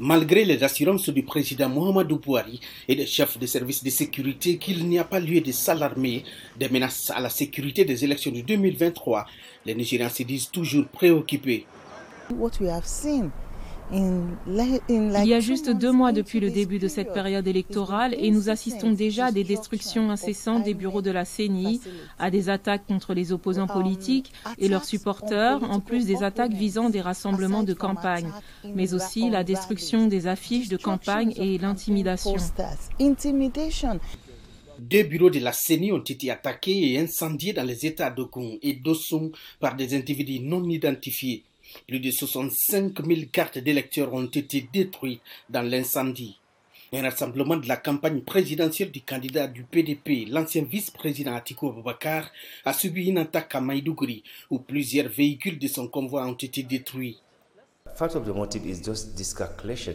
Malgré les assurances du président Mohamedou Bouhari et des chefs de services de sécurité qu'il n'y a pas lieu de s'alarmer des menaces à la sécurité des élections de 2023, les Nigériens se disent toujours préoccupés. Il y a juste deux mois depuis le début de cette période électorale et nous assistons déjà à des destructions incessantes des bureaux de la CENI, à des attaques contre les opposants politiques et leurs supporters, en plus des attaques visant des rassemblements de campagne, mais aussi la destruction des affiches de campagne et l'intimidation. Deux bureaux de la CENI ont été attaqués et incendiés dans les États d'Ogun et d'Osson par des individus non identifiés. Plus de 65 000 cartes d'électeurs ont été détruites dans l'incendie. Un rassemblement de la campagne présidentielle du candidat du PDP, l'ancien vice-président Atiko Abubakar, a subi une attaque à Maïdougouri où plusieurs véhicules de son convoi ont été détruits.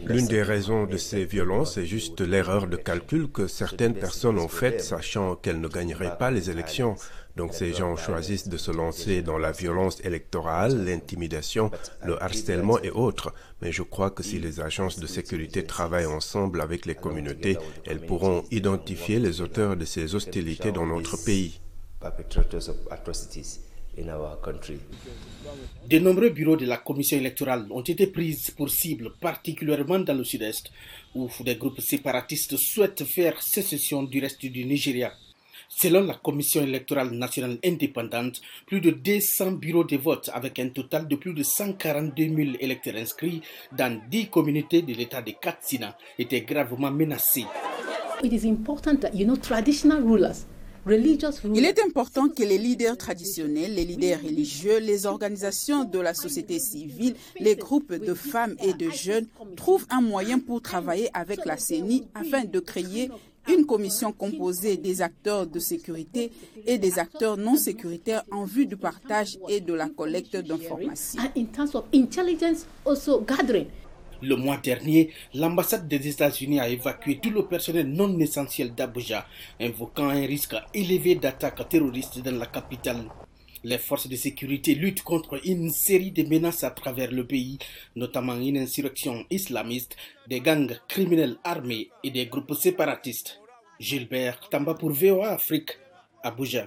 L'une des raisons de ces violences est juste l'erreur de calcul que certaines personnes ont faite sachant qu'elles ne gagneraient pas les élections. Donc ces gens choisissent de se lancer dans la violence électorale, l'intimidation, le harcèlement et autres. Mais je crois que si les agences de sécurité travaillent ensemble avec les communautés, elles pourront identifier les auteurs de ces hostilités dans notre pays. De nombreux bureaux de la commission électorale ont été pris pour cible, particulièrement dans le sud-est, où des groupes séparatistes souhaitent faire sécession du reste du Nigeria. Selon la Commission électorale nationale indépendante, plus de 200 bureaux de vote avec un total de plus de 142 000 électeurs inscrits dans 10 communautés de l'État de Katsina étaient gravement menacés. It is important that, you know, traditional rulers il est important que les leaders traditionnels, les leaders religieux, les organisations de la société civile, les groupes de femmes et de jeunes trouvent un moyen pour travailler avec la CENI afin de créer une commission composée des acteurs de sécurité et des acteurs non sécuritaires en vue du partage et de la collecte d'informations. Le mois dernier, l'ambassade des États-Unis a évacué tout le personnel non essentiel d'Abuja, invoquant un risque élevé d'attaques terroristes dans la capitale. Les forces de sécurité luttent contre une série de menaces à travers le pays, notamment une insurrection islamiste, des gangs criminels armés et des groupes séparatistes. Gilbert Tamba pour VOA Afrique, Abuja.